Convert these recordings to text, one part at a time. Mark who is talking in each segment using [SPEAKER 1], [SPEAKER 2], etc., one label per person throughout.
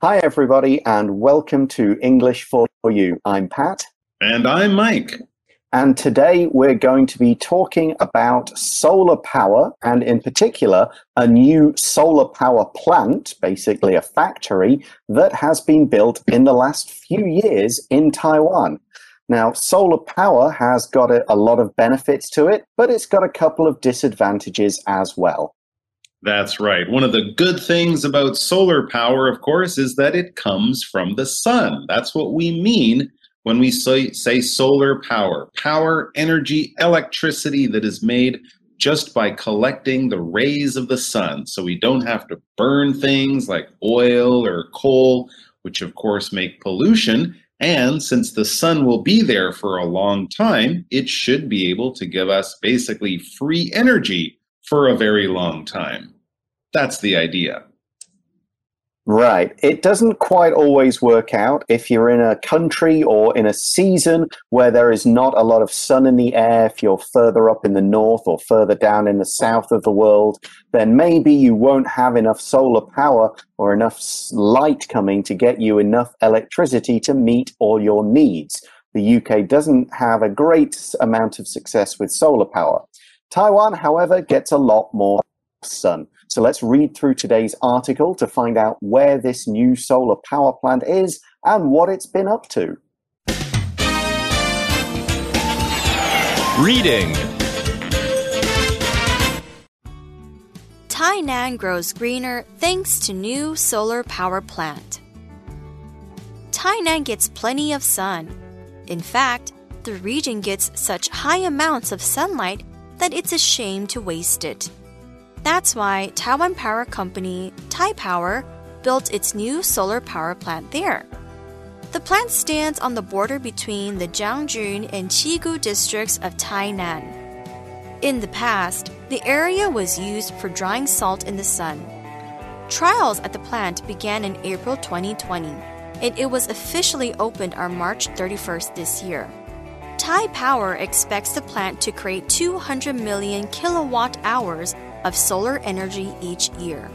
[SPEAKER 1] Hi, everybody, and welcome to English for You. I'm Pat.
[SPEAKER 2] And I'm Mike.
[SPEAKER 1] And today we're going to be talking about solar power, and in particular, a new solar power plant, basically a factory, that has been built in the last few years in Taiwan. Now, solar power has got a, a lot of benefits to it, but it's got a couple of disadvantages as well.
[SPEAKER 2] That's right. One of the good things about solar power, of course, is that it comes from the sun. That's what we mean when we say, say solar power. Power, energy, electricity that is made just by collecting the rays of the sun. So we don't have to burn things like oil or coal, which of course make pollution. And since the sun will be there for a long time, it should be able to give us basically free energy for a very long time. That's the idea.
[SPEAKER 1] Right. It doesn't quite always work out. If you're in a country or in a season where there is not a lot of sun in the air, if you're further up in the north or further down in the south of the world, then maybe you won't have enough solar power or enough light coming to get you enough electricity to meet all your needs. The UK doesn't have a great amount of success with solar power. Taiwan, however, gets a lot more sun. So let's read through today's article to find out where this new solar power plant is and what it's been up to.
[SPEAKER 3] Reading
[SPEAKER 4] Tainan grows greener thanks to new solar power plant. Tainan gets plenty of sun. In fact, the region gets such high amounts of sunlight that it's a shame to waste it. That's why Taiwan Power Company, Taipower, built its new solar power plant there. The plant stands on the border between the Jiangjun and Qigu districts of Tainan. In the past, the area was used for drying salt in the sun. Trials at the plant began in April 2020, and it was officially opened on March 31st this year. Taipower expects the plant to create 200 million kilowatt hours of solar energy each year.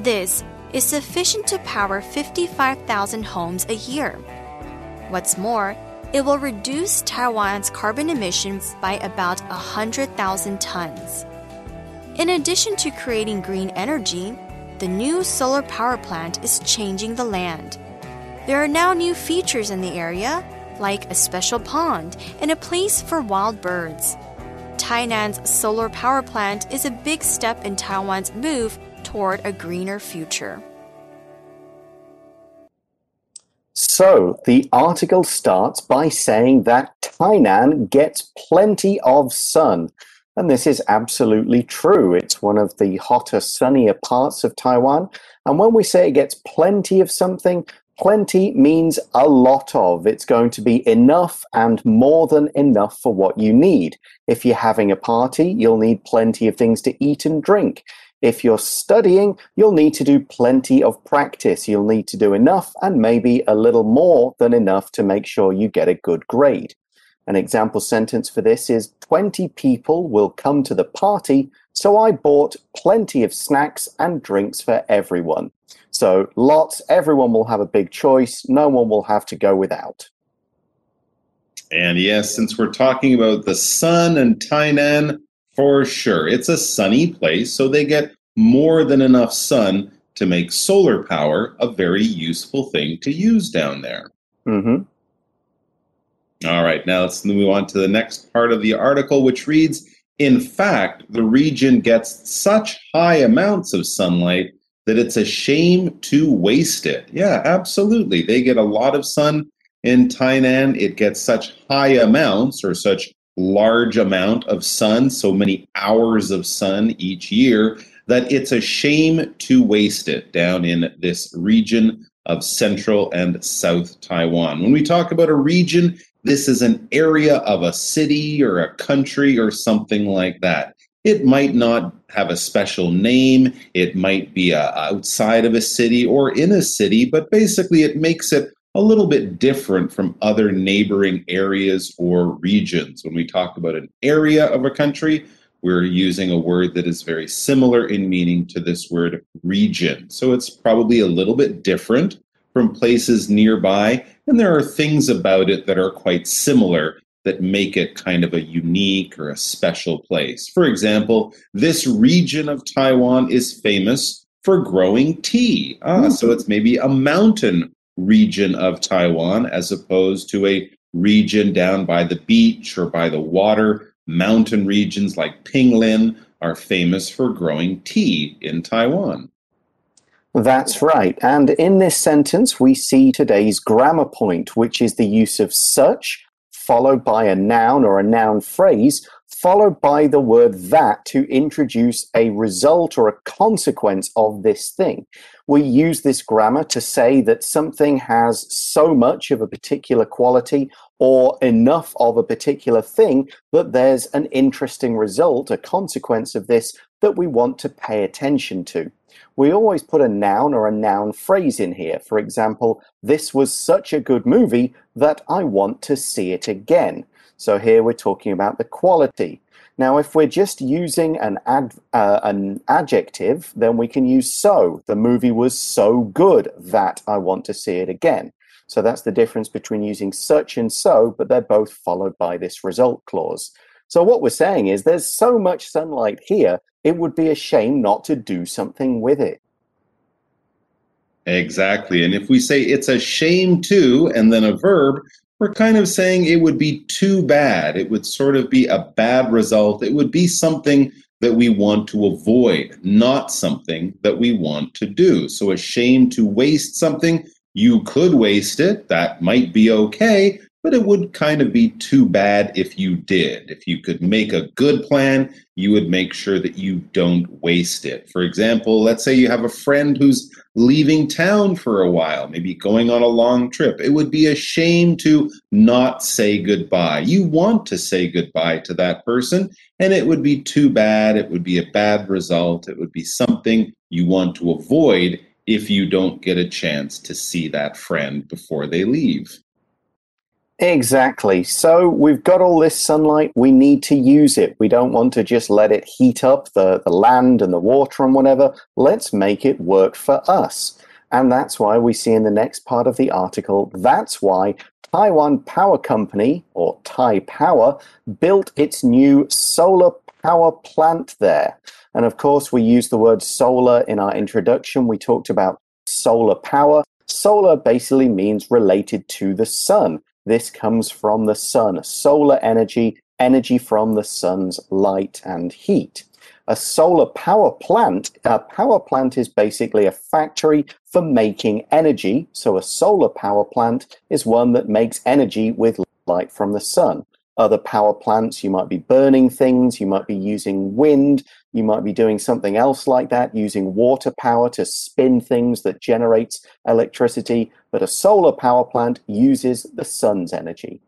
[SPEAKER 4] This is sufficient to power 55,000 homes a year. What's more, it will reduce Taiwan's carbon emissions by about 100,000 tons. In addition to creating green energy, the new solar power plant is changing the land. There are now new features in the area, like a special pond and a place for wild birds. Tainan's solar power plant is a big step in Taiwan's move toward a greener future.
[SPEAKER 1] So, the article starts by saying that Tainan gets plenty of sun. And this is absolutely true. It's one of the hotter, sunnier parts of Taiwan. And when we say it gets plenty of something, Plenty means a lot of. It's going to be enough and more than enough for what you need. If you're having a party, you'll need plenty of things to eat and drink. If you're studying, you'll need to do plenty of practice. You'll need to do enough and maybe a little more than enough to make sure you get a good grade. An example sentence for this is 20 people will come to the party, so I bought plenty of snacks and drinks for everyone. So lots, everyone will have a big choice. No one will have to go without.
[SPEAKER 2] And yes, since we're talking about the sun and Tainan, for sure, it's a sunny place, so they get more than enough sun to make solar power a very useful thing to use down there.
[SPEAKER 1] Mm-hmm.
[SPEAKER 2] All right, now let's move on to the next part of the article, which reads In fact, the region gets such high amounts of sunlight that it's a shame to waste it. Yeah, absolutely. They get a lot of sun in Tainan. It gets such high amounts or such large amount of sun, so many hours of sun each year, that it's a shame to waste it down in this region of central and south Taiwan. When we talk about a region, this is an area of a city or a country or something like that. It might not have a special name. It might be uh, outside of a city or in a city, but basically it makes it a little bit different from other neighboring areas or regions. When we talk about an area of a country, we're using a word that is very similar in meaning to this word region. So it's probably a little bit different from places nearby, and there are things about it that are quite similar that make it kind of a unique or a special place. For example, this region of Taiwan is famous for growing tea. Ah, so it's maybe a mountain region of Taiwan as opposed to a region down by the beach or by the water. Mountain regions like Pinglin are famous for growing tea in Taiwan.
[SPEAKER 1] That's right. And in this sentence, we see today's grammar point, which is the use of such followed by a noun or a noun phrase, followed by the word that to introduce a result or a consequence of this thing. We use this grammar to say that something has so much of a particular quality or enough of a particular thing that there's an interesting result, a consequence of this that we want to pay attention to we always put a noun or a noun phrase in here. For example, this was such a good movie that I want to see it again. So here we're talking about the quality. Now, if we're just using an, ad, uh, an adjective, then we can use so. The movie was so good that I want to see it again. So that's the difference between using such and so, but they're both followed by this result clause. So what we're saying is there's so much sunlight here it would be a shame not to do something with it.
[SPEAKER 2] Exactly. And if we say it's a shame to, and then a verb, we're kind of saying it would be too bad. It would sort of be a bad result. It would be something that we want to avoid, not something that we want to do. So, a shame to waste something, you could waste it. That might be okay but it would kind of be too bad if you did. If you could make a good plan, you would make sure that you don't waste it. For example, let's say you have a friend who's leaving town for a while, maybe going on a long trip. It would be a shame to not say goodbye. You want to say goodbye to that person, and it would be too bad. It would be a bad result. It would be something you want to avoid if you don't get a chance to see that friend before they leave.
[SPEAKER 1] Exactly. So we've got all this sunlight. We need to use it. We don't want to just let it heat up the, the land and the water and whatever. Let's make it work for us. And that's why we see in the next part of the article, that's why Taiwan Power Company, or Taipower, built its new solar power plant there. And of course, we use the word solar in our introduction. We talked about solar power. Solar basically means related to the sun. This comes from the sun, solar energy, energy from the sun's light and heat. A solar power plant, a power plant is basically a factory for making energy. So a solar power plant is one that makes energy with light from the sun other power plants. You might be burning things. You might be using wind. You might be doing something else like that, using water power to spin things that generates electricity. But a solar power plant uses the sun's energy.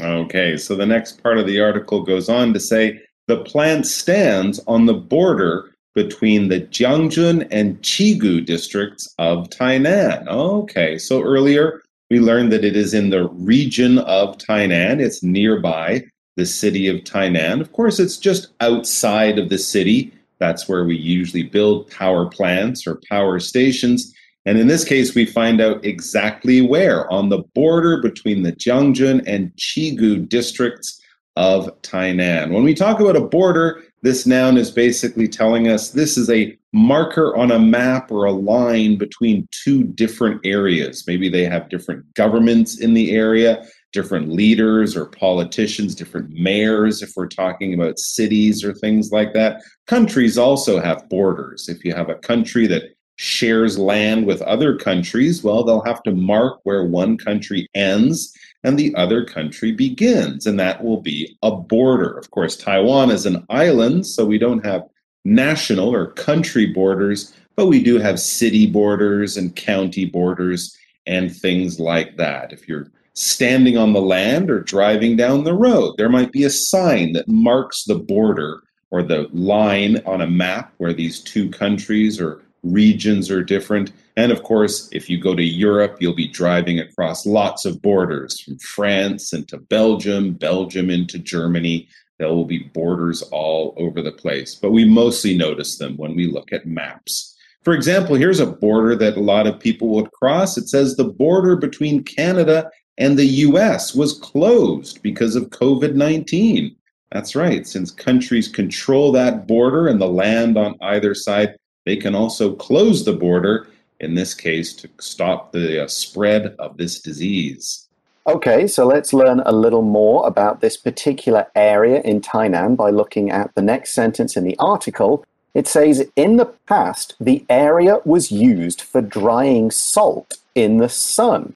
[SPEAKER 2] Okay, so the next part of the article goes on to say the plant stands on the border between the Jiangjun and Qigu districts of Tainan. Okay, so earlier we learned that it is in the region of Tainan. It's nearby the city of Tainan. Of course, it's just outside of the city. That's where we usually build power plants or power stations. And in this case, we find out exactly where on the border between the Jiangjun and Qigu districts of Tainan. When we talk about a border, this noun is basically telling us this is a marker on a map or a line between two different areas. Maybe they have different governments in the area, different leaders or politicians, different mayors, if we're talking about cities or things like that. Countries also have borders. If you have a country that shares land with other countries, well, they'll have to mark where one country ends and the other country begins, and that will be a border. Of course, Taiwan is an island, so we don't have national or country borders, but we do have city borders and county borders and things like that. If you're standing on the land or driving down the road, there might be a sign that marks the border or the line on a map where these two countries or regions are different. And of course, if you go to Europe, you'll be driving across lots of borders from France into Belgium, Belgium into Germany. There will be borders all over the place, but we mostly notice them when we look at maps. For example, here's a border that a lot of people would cross. It says the border between Canada and the US was closed because of COVID 19. That's right. Since countries control that border and the land on either side, they can also close the border, in this case, to stop the uh, spread of this disease.
[SPEAKER 1] Okay, so let's learn a little more about this particular area in Tainan by looking at the next sentence in the article. It says, In the past, the area was used for drying salt in the sun.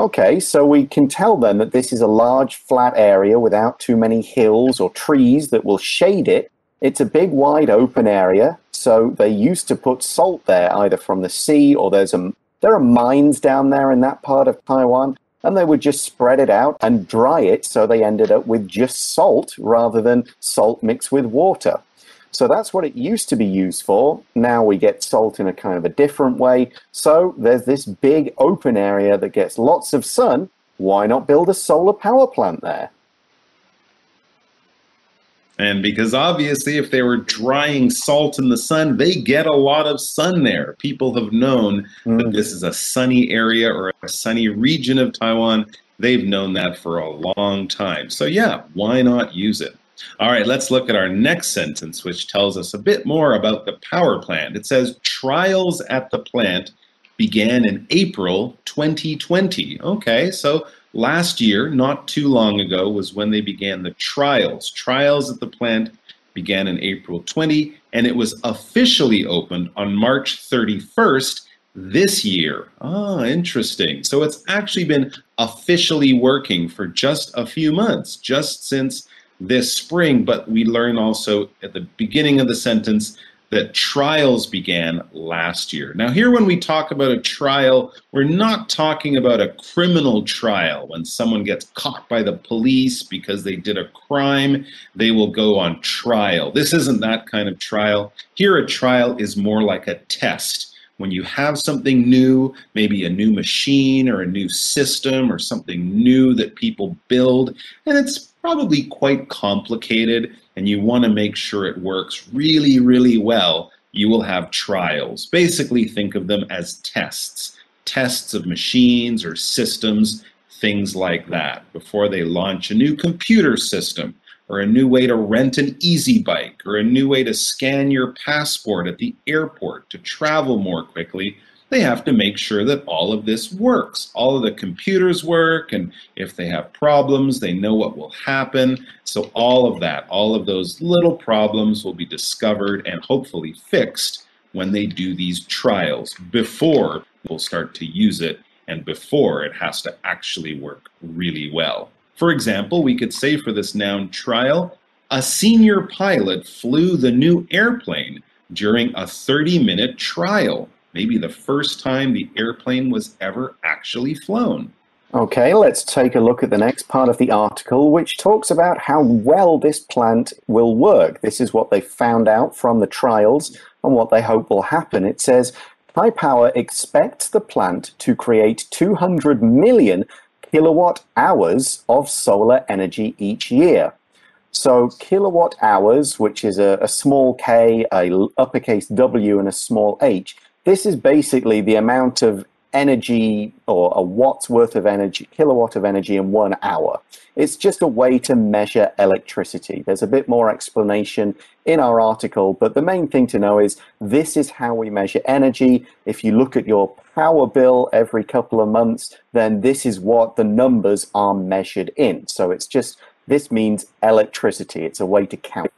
[SPEAKER 1] Okay, so we can tell then that this is a large flat area without too many hills or trees that will shade it. It's a big wide open area, so they used to put salt there either from the sea or there's a there are mines down there in that part of Taiwan and they would just spread it out and dry it so they ended up with just salt rather than salt mixed with water. So that's what it used to be used for. Now we get salt in a kind of a different way. So there's this big open area that gets lots of sun. Why not build a solar power plant there?
[SPEAKER 2] And because obviously, if they were drying salt in the sun, they get a lot of sun there. People have known mm. that this is a sunny area or a sunny region of Taiwan. They've known that for a long time. So, yeah, why not use it? All right, let's look at our next sentence, which tells us a bit more about the power plant. It says trials at the plant began in April 2020. Okay, so last year, not too long ago, was when they began the trials. Trials at the plant began in April 20, and it was officially opened on March 31st this year. Ah, interesting. So it's actually been officially working for just a few months, just since this spring, but we learn also at the beginning of the sentence that trials began last year. Now, here, when we talk about a trial, we're not talking about a criminal trial. When someone gets caught by the police because they did a crime, they will go on trial. This isn't that kind of trial. Here, a trial is more like a test. When you have something new, maybe a new machine or a new system or something new that people build, and it's probably quite complicated and you want to make sure it works really, really well, you will have trials. Basically, think of them as tests tests of machines or systems, things like that, before they launch a new computer system or a new way to rent an easy bike or a new way to scan your passport at the airport to travel more quickly they have to make sure that all of this works. All of the computers work, and if they have problems, they know what will happen. So, all of that, all of those little problems will be discovered and hopefully fixed when they do these trials before we'll start to use it and before it has to actually work really well. For example, we could say for this noun trial, a senior pilot flew the new airplane during a 30 minute trial maybe the first time the airplane was ever actually flown.
[SPEAKER 1] Okay, let's take a look at the next part of the article, which talks about how well this plant will work. This is what they found out from the trials and what they hope will happen. It says Taipower expects the plant to create 200 million kilowatt hours of solar energy each year. So kilowatt hours, which is a, a small k, a uppercase W, and a small h, this is basically the amount of energy or a watt's worth of energy, kilowatt of energy in one hour. It's just a way to measure electricity. There's a bit more explanation in our article, but the main thing to know is this is how we measure energy. If you look at your power bill every couple of months, then this is what the numbers are measured in. So it's just, this means electricity. It's a way to count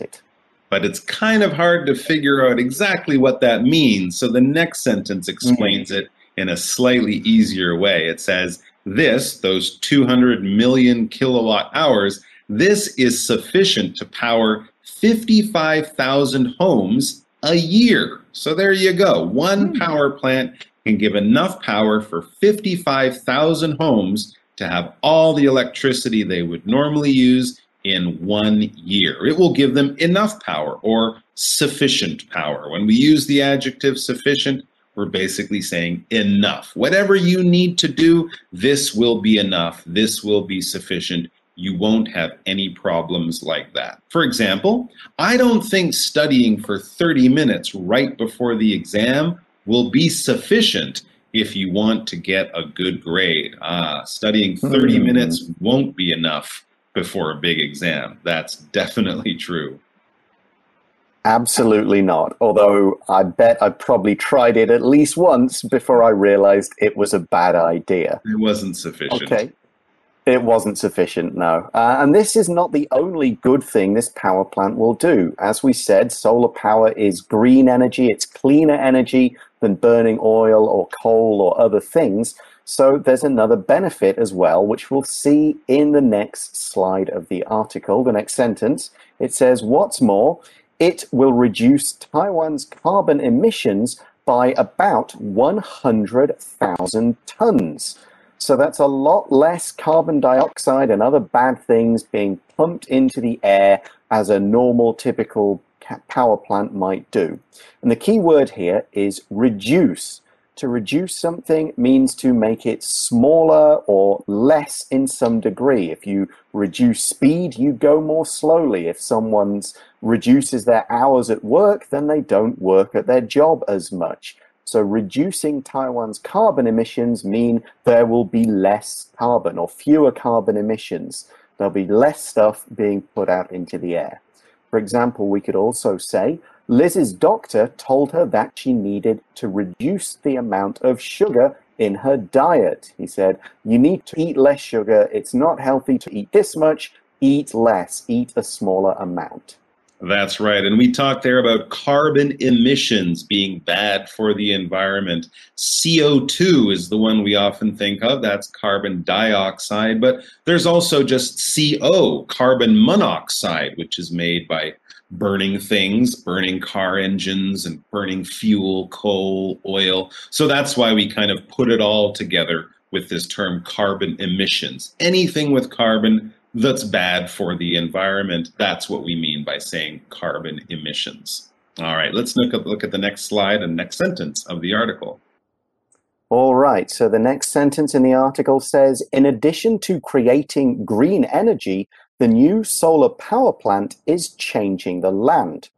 [SPEAKER 1] it
[SPEAKER 2] but it's kind of hard to figure out exactly what that means. So the next sentence explains mm-hmm. it in a slightly easier way. It says, This, those 200 million kilowatt hours, this is sufficient to power 55,000 homes a year. So there you go. One mm-hmm. power plant can give enough power for 55,000 homes to have all the electricity they would normally use in one year. It will give them enough power or sufficient power. When we use the adjective sufficient, we're basically saying enough. Whatever you need to do, this will be enough. This will be sufficient you won't have any problems like that. For example, I don't think studying for 30 minutes right before the exam will be sufficient if you want to get a good grade. Ah, studying 30 mm. minutes won't be enough before a big exam. That's definitely true.
[SPEAKER 1] Absolutely not. Although I bet I probably tried it at least once before I realized it was a bad idea.
[SPEAKER 2] It wasn't sufficient.
[SPEAKER 1] Okay. It wasn't sufficient, no. Uh, and this is not the only good thing this power plant will do. As we said, solar power is green energy, it's cleaner energy than burning oil or coal or other things. So there's another benefit as well, which we'll see in the next slide of the article, the next sentence. It says, What's more, it will reduce Taiwan's carbon emissions by about 100,000 tons. So that's a lot less carbon dioxide and other bad things being pumped into the air as a normal, typical power plant might do. And the key word here is reduce. To reduce something means to make it smaller or less in some degree. If you reduce speed, you go more slowly. If someone reduces their hours at work, then they don't work at their job as much. So reducing Taiwan's carbon emissions mean there will be less carbon or fewer carbon emissions. There'll be less stuff being put out into the air. For example, we could also say Liz's doctor told her that she needed to reduce the amount of sugar in her diet. He said, You need to eat less sugar. It's not healthy to eat this much. Eat less, eat a smaller amount.
[SPEAKER 2] That's right. And we talked there about carbon emissions being bad for the environment. CO2 is the one we often think of. That's carbon dioxide. But there's also just CO, carbon monoxide, which is made by burning things, burning car engines and burning fuel, coal, oil. So that's why we kind of put it all together with this term carbon emissions. Anything with carbon that's bad for the environment, that's what we mean by saying carbon emissions. All right, let's look at, look at the next slide and next sentence of the article.
[SPEAKER 1] All right, so the next sentence in the article says In addition to creating green energy, the new solar power plant is changing the land.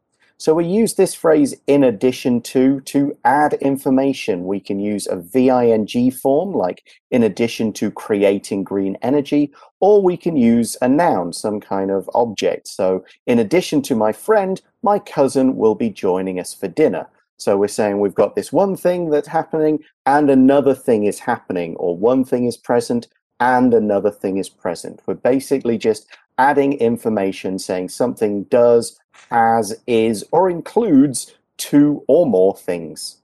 [SPEAKER 1] So we use this phrase in addition to to add information. We can use a VING form like in addition to creating green energy, or we can use a noun, some kind of object. So in addition to my friend, my cousin will be joining us for dinner. So we're saying we've got this one thing that's happening and another thing is happening, or one thing is present and another thing is present. We're basically just adding information saying something does, has, is, or includes two or more things.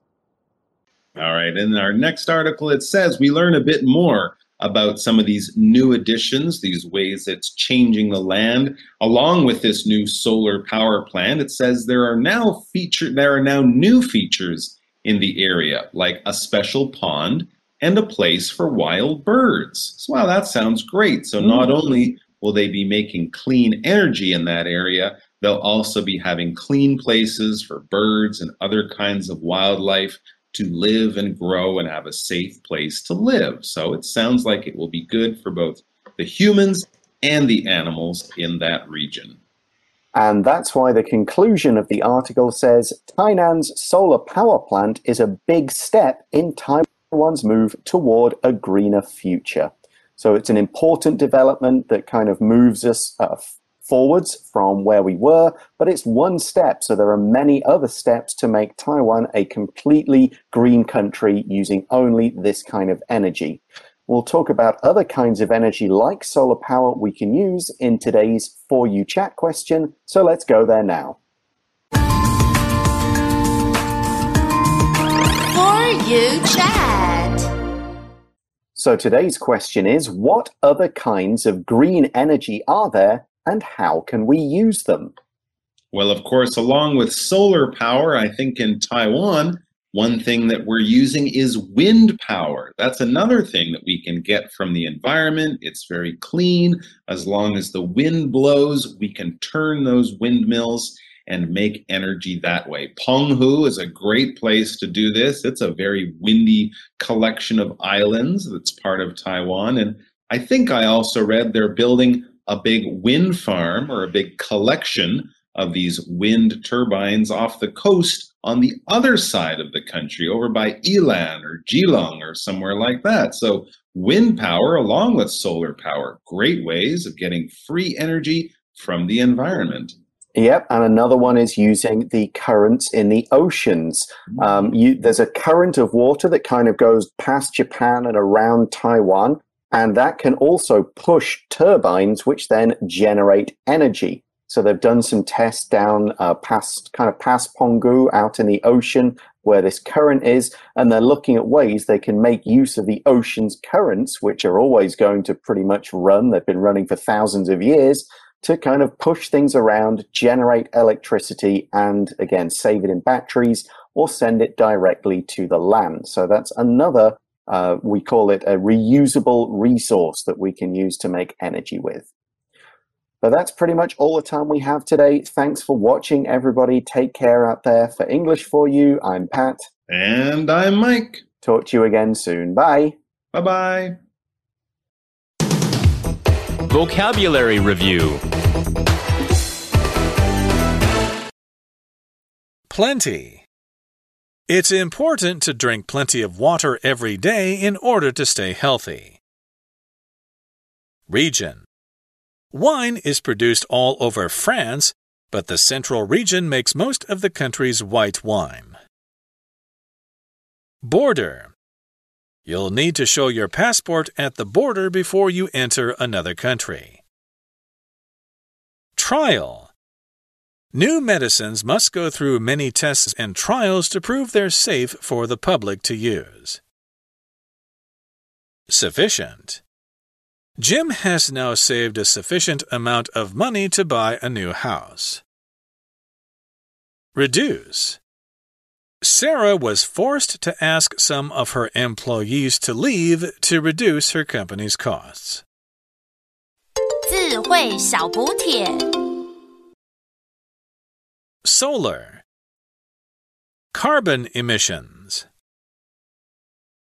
[SPEAKER 2] All right. In our next article, it says we learn a bit more about some of these new additions, these ways it's changing the land. Along with this new solar power plant, it says there are now feature there are now new features in the area, like a special pond and a place for wild birds. So wow, that sounds great. So not mm. only will they be making clean energy in that area, they'll also be having clean places for birds and other kinds of wildlife to live and grow and have a safe place to live. So it sounds like it will be good for both the humans and the animals in that region.
[SPEAKER 1] And that's why the conclusion of the article says Tainan's solar power plant is a big step in Taiwan's move toward a greener future. So it's an important development that kind of moves us uh, forwards from where we were, but it's one step. So there are many other steps to make Taiwan a completely green country using only this kind of energy. We'll talk about other kinds of energy like solar power we can use in today's For You Chat question. So let's go there now.
[SPEAKER 4] For You Chat.
[SPEAKER 1] So today's question is What other kinds of green energy are there and how can we use them?
[SPEAKER 2] Well, of course, along with solar power, I think in Taiwan, one thing that we're using is wind power. That's another thing that we can get from the environment. It's very clean. As long as the wind blows, we can turn those windmills and make energy that way. Penghu is a great place to do this. It's a very windy collection of islands that's part of Taiwan. And I think I also read they're building a big wind farm or a big collection of these wind turbines off the coast on the other side of the country, over by Ilan or Keelung or somewhere like that. So, wind power along with solar power, great ways of getting free energy from the environment.
[SPEAKER 1] Yep, and another one is using the currents in the oceans. Um, you, there's a current of water that kind of goes past Japan and around Taiwan, and that can also push turbines, which then generate energy. So they've done some tests down uh, past kind of past Penghu out in the ocean where this current is, and they're looking at ways they can make use of the ocean's currents, which are always going to pretty much run. They've been running for thousands of years to kind of push things around, generate electricity, and again, save it in batteries or send it directly to the land. So that's another, uh, we call it a reusable resource that we can use to make energy with. But that's pretty much all the time we have today. Thanks for watching, everybody. Take care out there. For English for You, I'm Pat.
[SPEAKER 2] And I'm Mike.
[SPEAKER 1] Talk to you again soon. Bye.
[SPEAKER 2] Bye bye.
[SPEAKER 3] Vocabulary Review
[SPEAKER 5] Plenty. It's important to drink plenty of water every day in order to stay healthy. Region. Wine is produced all over France, but the central region makes most of the country's white wine. Border. You'll need to show your passport at the border before you enter another country. Trial. New medicines must go through many tests and trials to prove they're safe for the public to use. Sufficient. Jim has now saved a sufficient amount of money to buy a new house. Reduce. Sarah was forced to ask some of her employees to leave to reduce her company's costs.
[SPEAKER 6] 智慧小补帖
[SPEAKER 5] Solar. Carbon emissions.